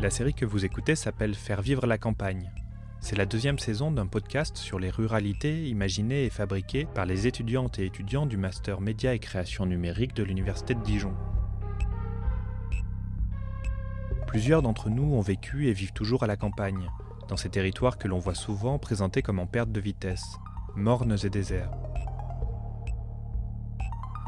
La série que vous écoutez s'appelle Faire vivre la campagne. C'est la deuxième saison d'un podcast sur les ruralités imaginées et fabriquées par les étudiantes et étudiants du Master Média et Création Numérique de l'Université de Dijon. Plusieurs d'entre nous ont vécu et vivent toujours à la campagne, dans ces territoires que l'on voit souvent présentés comme en perte de vitesse, mornes et déserts.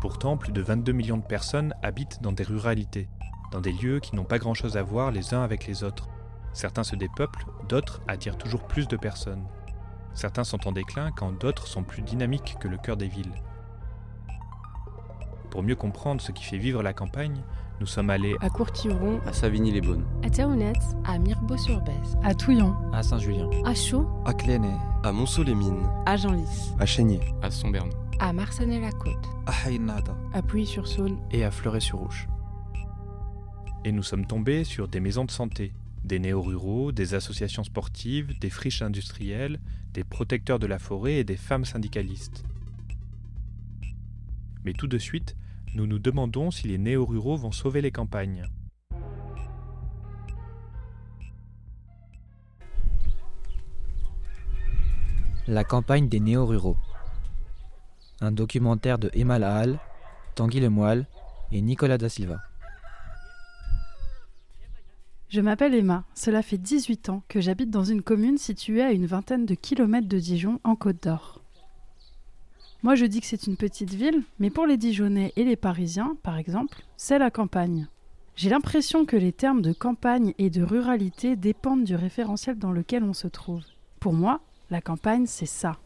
Pourtant, plus de 22 millions de personnes habitent dans des ruralités, dans des lieux qui n'ont pas grand-chose à voir les uns avec les autres. Certains se dépeuplent, d'autres attirent toujours plus de personnes. Certains sont en déclin quand d'autres sont plus dynamiques que le cœur des villes. Pour mieux comprendre ce qui fait vivre la campagne, nous sommes allés à Courtiron, à Savigny-les-Beaunes, à Théounette, à Mirbeau-sur-Bèze, à Touillon, à Saint-Julien, à Chaux, à Clénet, à Monceau-les-Mines, à Genlis, à Chénier, à Somberne, à Marcenay-la-Côte, à Haïnada, à Puy-sur-Saône et à Fleuret-sur-Rouge. Et nous sommes tombés sur des maisons de santé, des néo-ruraux, des associations sportives, des friches industrielles, des protecteurs de la forêt et des femmes syndicalistes. Mais tout de suite, nous nous demandons si les néo-ruraux vont sauver les campagnes. La campagne des néo-ruraux. Un documentaire de Emma Lahal, Tanguy Lemoyle et Nicolas da Silva. Je m'appelle Emma, cela fait 18 ans que j'habite dans une commune située à une vingtaine de kilomètres de Dijon en Côte d'Or. Moi je dis que c'est une petite ville, mais pour les Dijonnais et les Parisiens, par exemple, c'est la campagne. J'ai l'impression que les termes de campagne et de ruralité dépendent du référentiel dans lequel on se trouve. Pour moi, la campagne, c'est ça.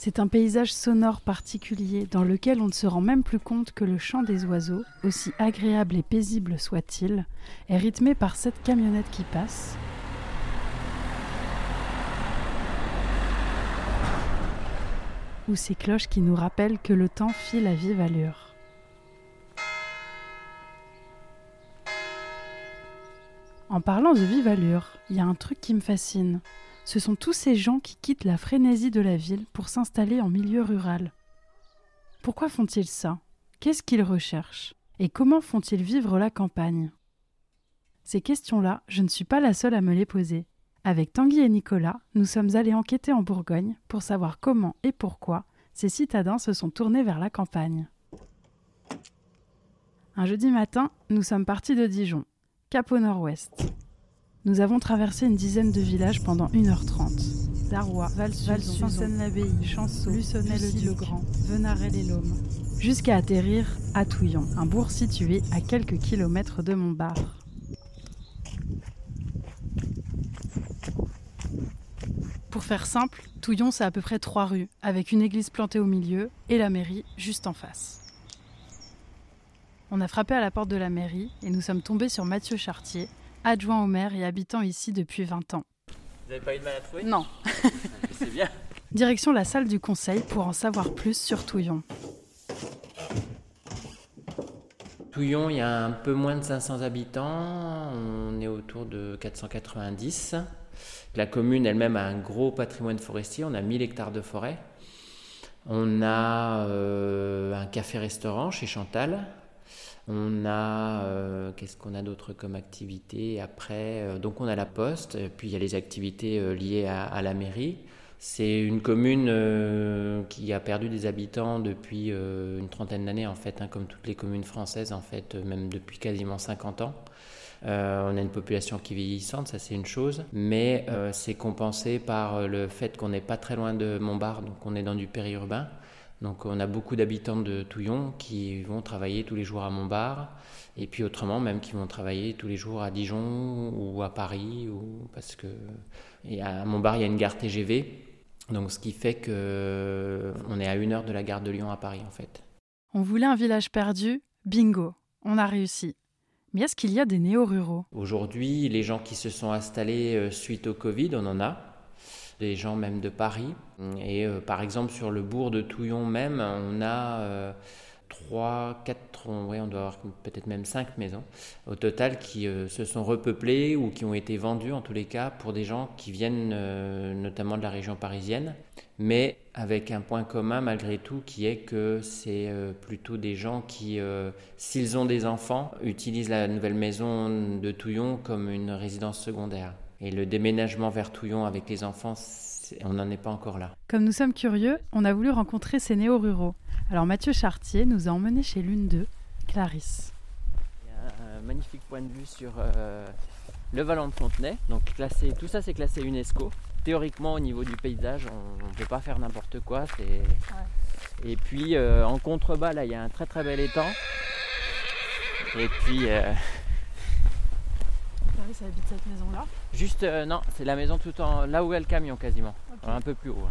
C'est un paysage sonore particulier dans lequel on ne se rend même plus compte que le chant des oiseaux, aussi agréable et paisible soit-il, est rythmé par cette camionnette qui passe. Ou ces cloches qui nous rappellent que le temps file à vive allure. En parlant de vive allure, il y a un truc qui me fascine ce sont tous ces gens qui quittent la frénésie de la ville pour s'installer en milieu rural. Pourquoi font-ils ça? Qu'est-ce qu'ils recherchent? Et comment font-ils vivre la campagne? Ces questions-là, je ne suis pas la seule à me les poser. Avec Tanguy et Nicolas, nous sommes allés enquêter en Bourgogne pour savoir comment et pourquoi ces citadins se sont tournés vers la campagne. Un jeudi matin, nous sommes partis de Dijon, cap au nord-ouest. Nous avons traversé une dizaine de villages pendant 1h30. Darrois, Valsuzon, Chanceau, Lussonnel-le-Grand, Venarel-et-Lôme. Jusqu'à atterrir à Touillon, un bourg situé à quelques kilomètres de Montbard. Pour faire simple, Touillon c'est à peu près trois rues, avec une église plantée au milieu et la mairie juste en face. On a frappé à la porte de la mairie et nous sommes tombés sur Mathieu Chartier, adjoint au maire et habitant ici depuis 20 ans. Vous n'avez pas eu de mal à trouver? Non. C'est bien. Direction la salle du conseil pour en savoir plus sur Touillon. Touillon, il y a un peu moins de 500 habitants, on est autour de 490. La commune elle-même a un gros patrimoine forestier, on a 1000 hectares de forêt. On a euh, un café-restaurant chez Chantal, on a, euh, qu'est-ce qu'on a d'autre comme activité après euh, Donc on a la poste, puis il y a les activités euh, liées à, la mairie. C'est une commune qui a perdu des habitants depuis une trentaine d'années en fait, hein, comme toutes les communes françaises en fait, même depuis quasiment 50 ans. on a une population qui vieillissante, ça c'est une chose, mais c'est compensé par le fait qu'on n'est pas très loin de Montbard, donc on est dans du périurbain. Donc on a beaucoup d'habitants de Touillon qui vont travailler tous les jours à Montbard, et puis autrement même qui vont travailler tous les jours à Dijon ou à Paris, ou parce que et à Montbard il y a une gare TGV, donc ce qui fait que on est à une heure de la gare de Lyon à Paris en fait. On voulait un village perdu, bingo, on a réussi. Mais est-ce qu'il y a des néo-ruraux? Aujourd'hui, les gens qui se sont installés euh, suite au Covid, on en a des gens même de Paris. Et euh, par exemple, sur le bourg de Touillon même, on a 3, 4, ouais, on doit avoir peut-être même 5 maisons au total qui euh, se sont repeuplées ou qui ont été vendues en tous les cas pour des gens qui viennent euh, notamment de la région parisienne, mais avec un point commun malgré tout qui est que c'est euh, plutôt des gens qui, s'ils ont des enfants, utilisent la nouvelle maison de Touillon comme une résidence secondaire. Et le déménagement vers Touillon avec les enfants, on n'en est pas encore là. Comme nous sommes curieux, on a voulu rencontrer ces néo-ruraux. Alors Mathieu Chartier nous a emmenés chez l'une d'eux, Clarisse. Il y a un magnifique point de vue sur euh, le vallon de Fontenay. Donc classé, tout ça c'est classé UNESCO. Théoriquement au niveau du paysage, on ne peut pas faire n'importe quoi. Et puis euh, en contrebas là il y a un très très bel étang. Et puis euh, Clarisse habite cette maison là Juste non, c'est la maison tout en là où est le camion quasiment. Un peu plus haut.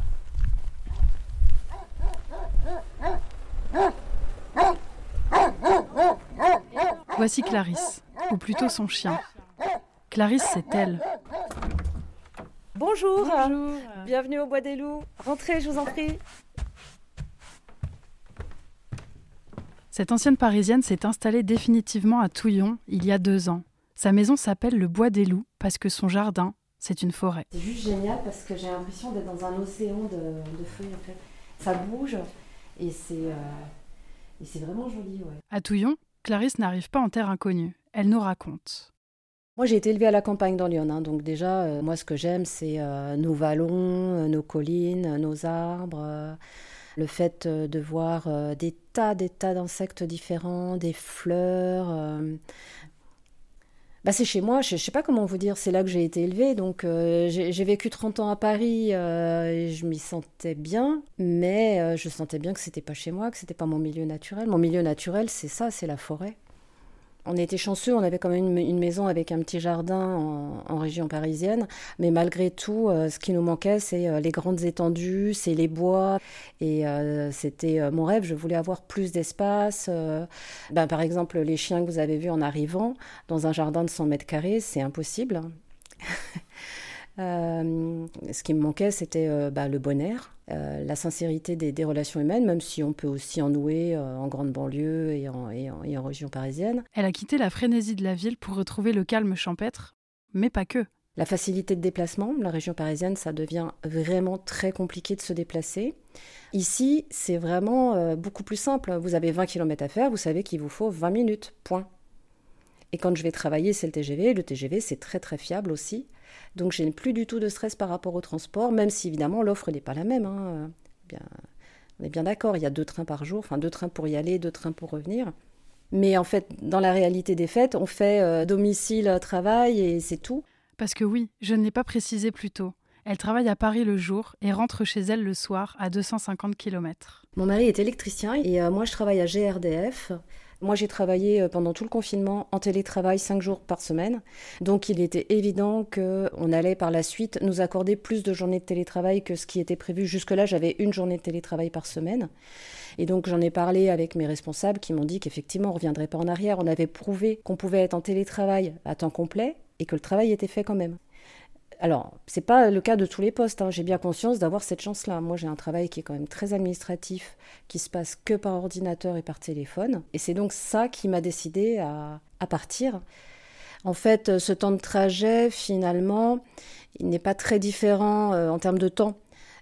Voici Clarisse, ou plutôt son chien. Clarisse, c'est elle. Bonjour. Bienvenue au Bois des Loups. Rentrez, je vous en prie. Cette ancienne parisienne s'est installée définitivement à Touillon il y a deux ans. Sa maison s'appelle le Bois des Loups parce que son jardin, c'est une forêt. C'est juste génial parce que j'ai l'impression d'être dans un océan de, feuilles en fait. Ça bouge et c'est euh, c'est vraiment joli. Ouais. À Touillon, Clarisse n'arrive pas en terre inconnue. Elle nous raconte. Moi, j'ai été élevée à la campagne dans Lyon, hein. donc déjà, euh, moi, ce que j'aime, c'est euh, nos vallons, nos collines, nos arbres, le fait de voir des tas, des tas d'insectes différents, des fleurs, bah, c'est chez moi, je ne sais pas comment vous dire, c'est là que j'ai été élevée. Donc euh, j'ai vécu 30 ans à Paris euh, et je m'y sentais bien, mais euh, je sentais bien que c'était pas chez moi, que c'était pas mon milieu naturel. Mon milieu naturel, c'est ça, c'est la forêt on était chanceux, on avait quand même une, maison avec un petit jardin en, région parisienne, mais malgré tout, euh, ce qui nous manquait, c'est euh, les grandes étendues, c'est les bois, et euh, c'était mon rêve, je voulais avoir plus d'espace. Ben, par exemple, les chiens que vous avez vus en arrivant, dans un jardin de 100 mètres carrés, c'est impossible. ce qui me manquait, c'était bah, le bon air, euh, la sincérité des, relations humaines, même si on peut aussi en nouer euh, en grande banlieue et en, et, en, région parisienne. Elle a quitté la frénésie de la ville pour retrouver le calme champêtre, mais pas que. La facilité de déplacement, la région parisienne, ça devient vraiment très compliqué de se déplacer. Ici, c'est vraiment euh, beaucoup plus simple. Vous avez 20 km à faire, vous savez qu'il vous faut 20 minutes, point. Et quand je vais travailler, c'est le TGV. Le TGV, c'est très très fiable aussi. Donc je n'ai plus du tout de stress par rapport au transport, même si évidemment l'offre n'est pas la même. Hein. Bien, on est bien d'accord, il y a deux trains par jour, enfin deux trains pour y aller, deux trains pour revenir. Mais en fait, dans la réalité des faits, on fait euh, domicile, travail et c'est tout. Parce que oui, je ne l'ai pas précisé plus tôt. Elle travaille à Paris le jour et rentre chez elle le soir à 250 km. Mon mari est électricien et euh, moi je travaille à GRDF. Moi, j'ai travaillé euh, pendant tout le confinement en télétravail cinq jours par semaine. Donc, il était évident qu'on allait par la suite nous accorder plus de journées de télétravail que ce qui était prévu. Jusque-là, j'avais une journée de télétravail par semaine. Et donc, j'en ai parlé avec mes responsables qui m'ont dit qu'effectivement, on ne reviendrait pas en arrière. On avait prouvé qu'on pouvait être en télétravail à temps complet et que le travail était fait quand même. Alors, c'est pas le cas de tous les postes. Hein. J'ai bien conscience d'avoir cette chance-là. Moi, j'ai un travail qui est quand même très administratif, qui se passe que par ordinateur et par téléphone. Et c'est donc ça qui m'a décidé à, partir. En fait, ce temps de trajet, finalement, il n'est pas très différent euh, en termes de temps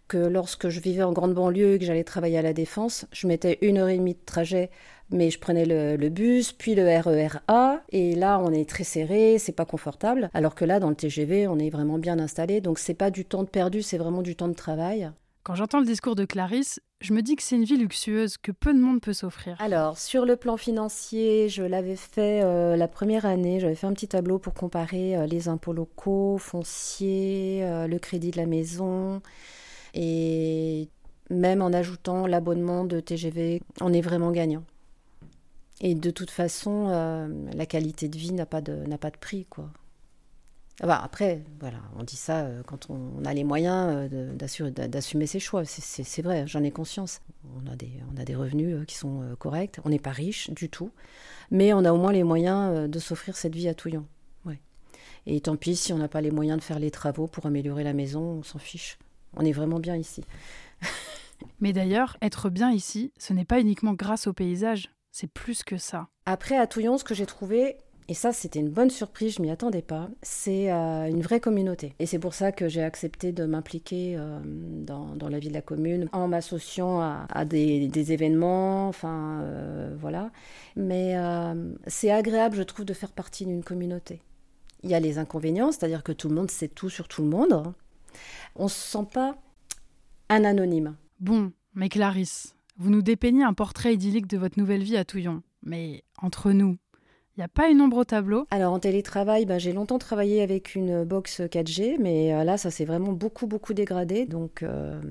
que lorsque je vivais en grande banlieue et que j'allais travailler à la Défense. Je mettais une heure et demie de trajet mais je prenais le, bus, puis le RERA, et là on est très serré, c'est pas confortable, alors que là dans le TGV on est vraiment bien installé, donc c'est pas du temps de perdu, c'est vraiment du temps de travail. Quand j'entends le discours de Clarisse, je me dis que c'est une vie luxueuse que peu de monde peut s'offrir. Alors, sur le plan financier, je l'avais fait euh, la première année, j'avais fait un petit tableau pour comparer euh, les impôts locaux, fonciers, euh, le crédit de la maison. Et même en ajoutant l'abonnement de TGV, on est vraiment gagnant. Et de toute façon, euh, la qualité de vie n'a pas de, n'a pas de prix, quoi. Ah bah, après, voilà, on dit ça euh, quand on, a les moyens euh, d'assumer ses choix. C'est vrai, j'en ai conscience. On a des, on a des revenus qui sont corrects. On n'est pas riche du tout, mais on a au moins les moyens de s'offrir cette vie à Touillon. Ouais. Et tant pis si on n'a pas les moyens de faire les travaux pour améliorer la maison, on s'en fiche. On est vraiment bien ici. mais d'ailleurs, être bien ici, ce n'est pas uniquement grâce au paysage c'est plus que ça. Après, à Touillon, ce que j'ai trouvé, et ça, c'était une bonne surprise, je m'y attendais pas. C'est euh, une vraie communauté. Et c'est pour ça que j'ai accepté de m'impliquer euh, dans, la vie de la commune en m'associant à, des, événements, enfin euh, voilà. Mais c'est agréable, je trouve, de faire partie d'une communauté. Il y a les inconvénients, c'est-à-dire que tout le monde sait tout sur tout le monde. On se sent pas un anonyme. Bon, mais Clarisse, vous nous dépeignez un portrait idyllique de votre nouvelle vie à Touillon. Mais entre nous, il n'y a pas une ombre au tableau? Alors en télétravail, ben, j'ai longtemps travaillé avec une box 4G, mais euh, là ça s'est vraiment beaucoup beaucoup dégradé. Donc euh,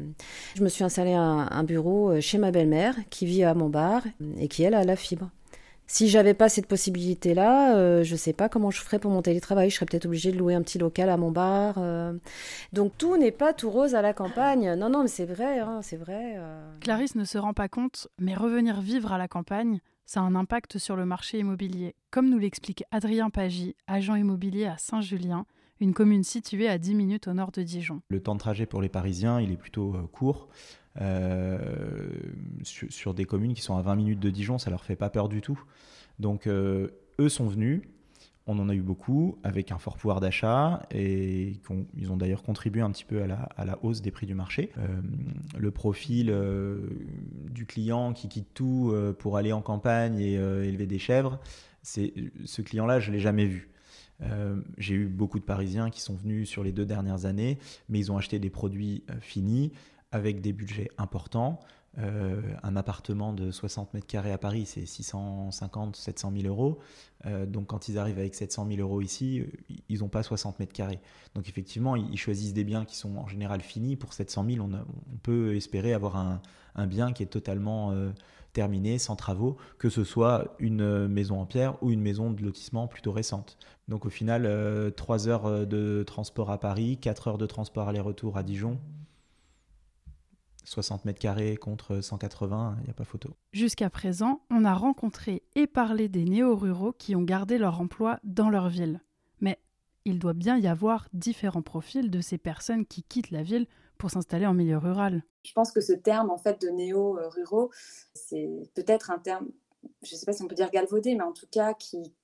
je me suis installée un, un bureau euh, chez ma belle-mère qui vit à Montbar et qui elle a la fibre. Si j'avais pas cette possibilité-là, je je sais pas comment je ferais pour mon télétravail. Je serais peut-être obligée de louer un petit local à Montbar. Donc tout n'est pas tout rose à la campagne. Non, non, mais c'est vrai, hein, c'est vrai. Clarisse ne se rend pas compte, mais revenir vivre à la campagne, ça a un impact sur le marché immobilier, comme nous l'explique Adrien Pagy, agent immobilier à Saint-Julien, une commune située à 10 minutes au nord de Dijon. Le temps de trajet pour les Parisiens, il est plutôt euh, court. Euh, sur, des communes qui sont à 20 minutes de Dijon, ça leur fait pas peur du tout. Donc euh, eux sont venus, on en a eu beaucoup avec un fort pouvoir d'achat et ils ont d'ailleurs contribué un petit peu à la, hausse des prix du marché. Le profil du client qui quitte tout pour aller en campagne et élever des chèvres, ce client-là, je l'ai jamais vu. J'ai eu beaucoup de Parisiens qui sont venus sur les deux dernières années, mais ils ont acheté des produits finis avec des budgets importants. Euh, un appartement de 60 mètres carrés à Paris, c'est 650, 700 000 euros. Euh, donc quand ils arrivent avec 700 000 euros ici, euh, ils n'ont pas 60 mètres carrés. Donc effectivement, ils choisissent des biens qui sont en général finis. Pour 700 000, on, peut espérer avoir un, bien qui est totalement terminé, sans travaux, que ce soit une maison en pierre ou une maison de lotissement plutôt récente. Donc au final, 3 heures de transport à Paris, 4 heures de transport aller-retour à Dijon. 60 mètres carrés contre 180, il n'y a pas photo. Jusqu'à présent, on a rencontré et parlé des néo-ruraux qui ont gardé leur emploi dans leur ville. Mais il doit bien y avoir différents profils de ces personnes qui quittent la ville pour s'installer en milieu rural. Je pense que ce terme en fait de néo-ruraux, c'est peut-être un terme, je ne sais pas si on peut dire galvaudé, mais en tout cas qui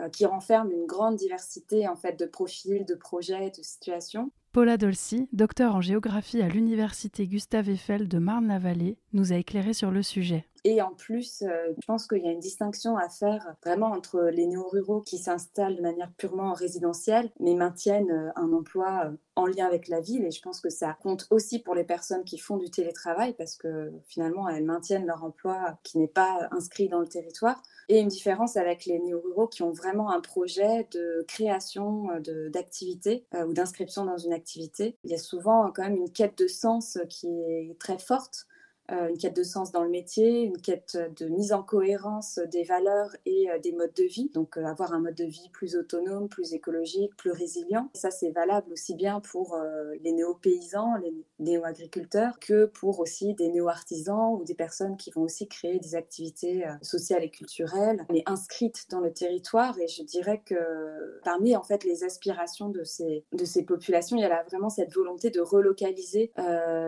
euh, qui renferme une grande diversité en fait de profils, de projets, de situations. Paula Dolci, docteur en géographie à l'université Gustave Eiffel de Marne-la-Vallée, nous a éclairé sur le sujet. Et en plus, euh, je pense qu'il y a une distinction à faire vraiment entre les néo-ruraux qui s'installent de manière purement résidentielle, mais maintiennent euh, un emploi euh, en lien avec la ville. Et je pense que ça compte aussi pour les personnes qui font du télétravail, parce que finalement, elles maintiennent leur emploi qui n'est pas inscrit dans le territoire. Et une différence avec les néo-ruraux qui ont vraiment un projet de création d'activité ou d'inscription dans une activité. Il y a souvent quand même une quête de sens qui est très forte une quête de sens dans le métier, une quête de mise en cohérence des valeurs et euh, des modes de vie. Donc euh, avoir un mode de vie plus autonome, plus écologique, plus résilient. ça, c'est valable aussi bien pour les néo-paysans, les néo-agriculteurs, que pour aussi des néo-artisans ou des personnes qui vont aussi créer des activités sociales et culturelles, mais inscrites dans le territoire. Et je dirais que parmi en fait les aspirations de ces, de ces populations, il y a vraiment cette volonté de relocaliser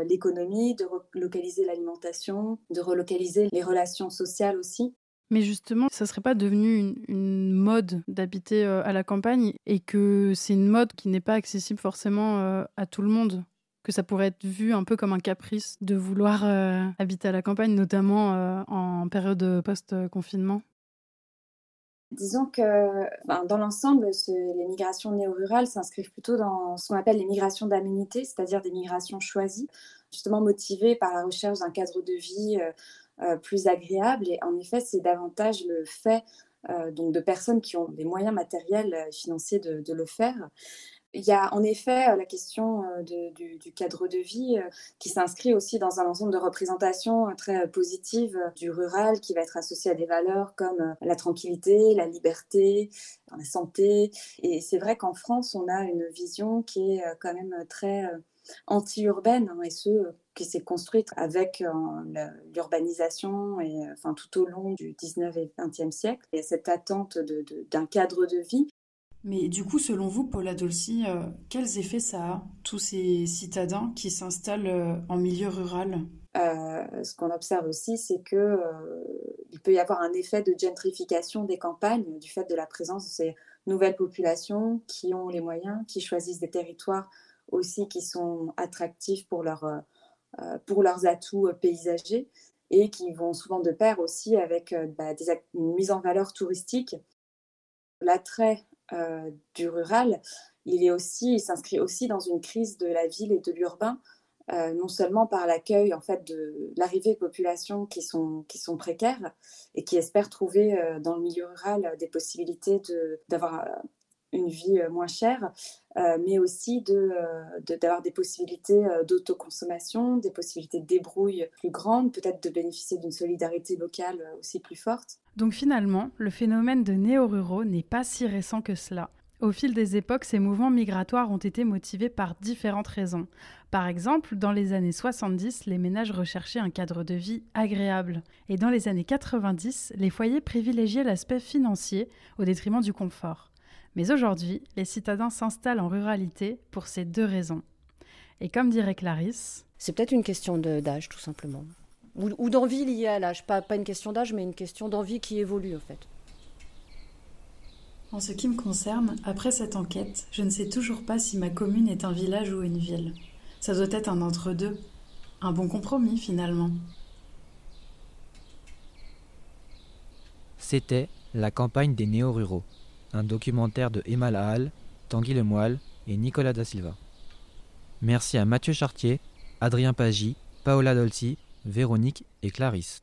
l'économie, de relocaliser l'alimentation de relocaliser les relations sociales aussi. Mais justement, ça serait pas devenu une, mode d'habiter euh, à la campagne et que c'est une mode qui n'est pas accessible forcément euh, à tout le monde? Que ça pourrait être vu un peu comme un caprice de vouloir euh, habiter à la campagne, notamment en période post-confinement? Disons que dans l'ensemble, les migrations néo-rurales s'inscrivent plutôt dans ce qu'on appelle les migrations d'aménité, c'est-à-dire des migrations choisies justement motivé par la recherche d'un cadre de vie euh, euh, plus agréable. Et en effet, c'est davantage le fait euh, donc de personnes qui ont des moyens matériels et financiers de, le faire. Il y a en effet la question du, cadre de vie qui s'inscrit aussi dans un ensemble de représentations très positives du rural qui va être associé à des valeurs comme la tranquillité, la liberté, la santé. Et c'est vrai qu'en France, on a une vision qui est quand même très anti-urbaine hein, et ce qui s'est construite avec euh, l'urbanisation et euh, enfin tout au long du 19 et 20e siècle. Il y a cette attente d'un cadre de vie. Mais du coup, selon vous, Paula Dolci, euh, quels effets ça a, tous ces citadins qui s'installent en milieu rural? Ce qu'on observe aussi, c'est que il peut y avoir un effet de gentrification des campagnes du fait de la présence de ces nouvelles populations qui ont les moyens, qui choisissent des territoires aussi qui sont attractifs pour, leur, euh, pour leurs atouts paysagers et qui vont souvent de pair aussi avec bah, des, une mise en valeur touristique. L'attrait du rural, il est aussi, il s'inscrit aussi dans une crise de la ville et de l'urbain euh, non seulement par l'accueil en fait de l'arrivée de populations qui sont, qui sont précaires et qui espèrent trouver euh, dans le milieu rural des possibilités d'avoir euh, une vie moins chère, mais aussi d'avoir de, des possibilités d'autoconsommation, des possibilités de débrouille plus grandes, peut-être de bénéficier d'une solidarité locale aussi plus forte. Donc finalement, le phénomène de néo-ruraux n'est pas si récent que cela. Au fil des époques, ces mouvements migratoires ont été motivés par différentes raisons. Par exemple, dans les années 70, les ménages recherchaient un cadre de vie agréable. Et dans les années 90, les foyers privilégiaient l'aspect financier au détriment du confort. Mais aujourd'hui, les citadins s'installent en ruralité pour ces deux raisons. Et comme dirait Clarisse... C'est peut-être une question d'âge, tout simplement. Ou, d'envie liée à l'âge. Pas, pas une question d'âge, mais une question d'envie qui évolue, en fait. En ce qui me concerne, après cette enquête, je ne sais toujours pas si ma commune est un village ou une ville. Ça doit être un entre-deux. Un bon compromis finalement. C'était La campagne des néo-ruraux, un documentaire de Emma Lahal, Tanguy Lemoyle et Nicolas Da Silva. Merci à Mathieu Chartier, Adrien Pagy, Paola Dolci, Véronique et Clarisse.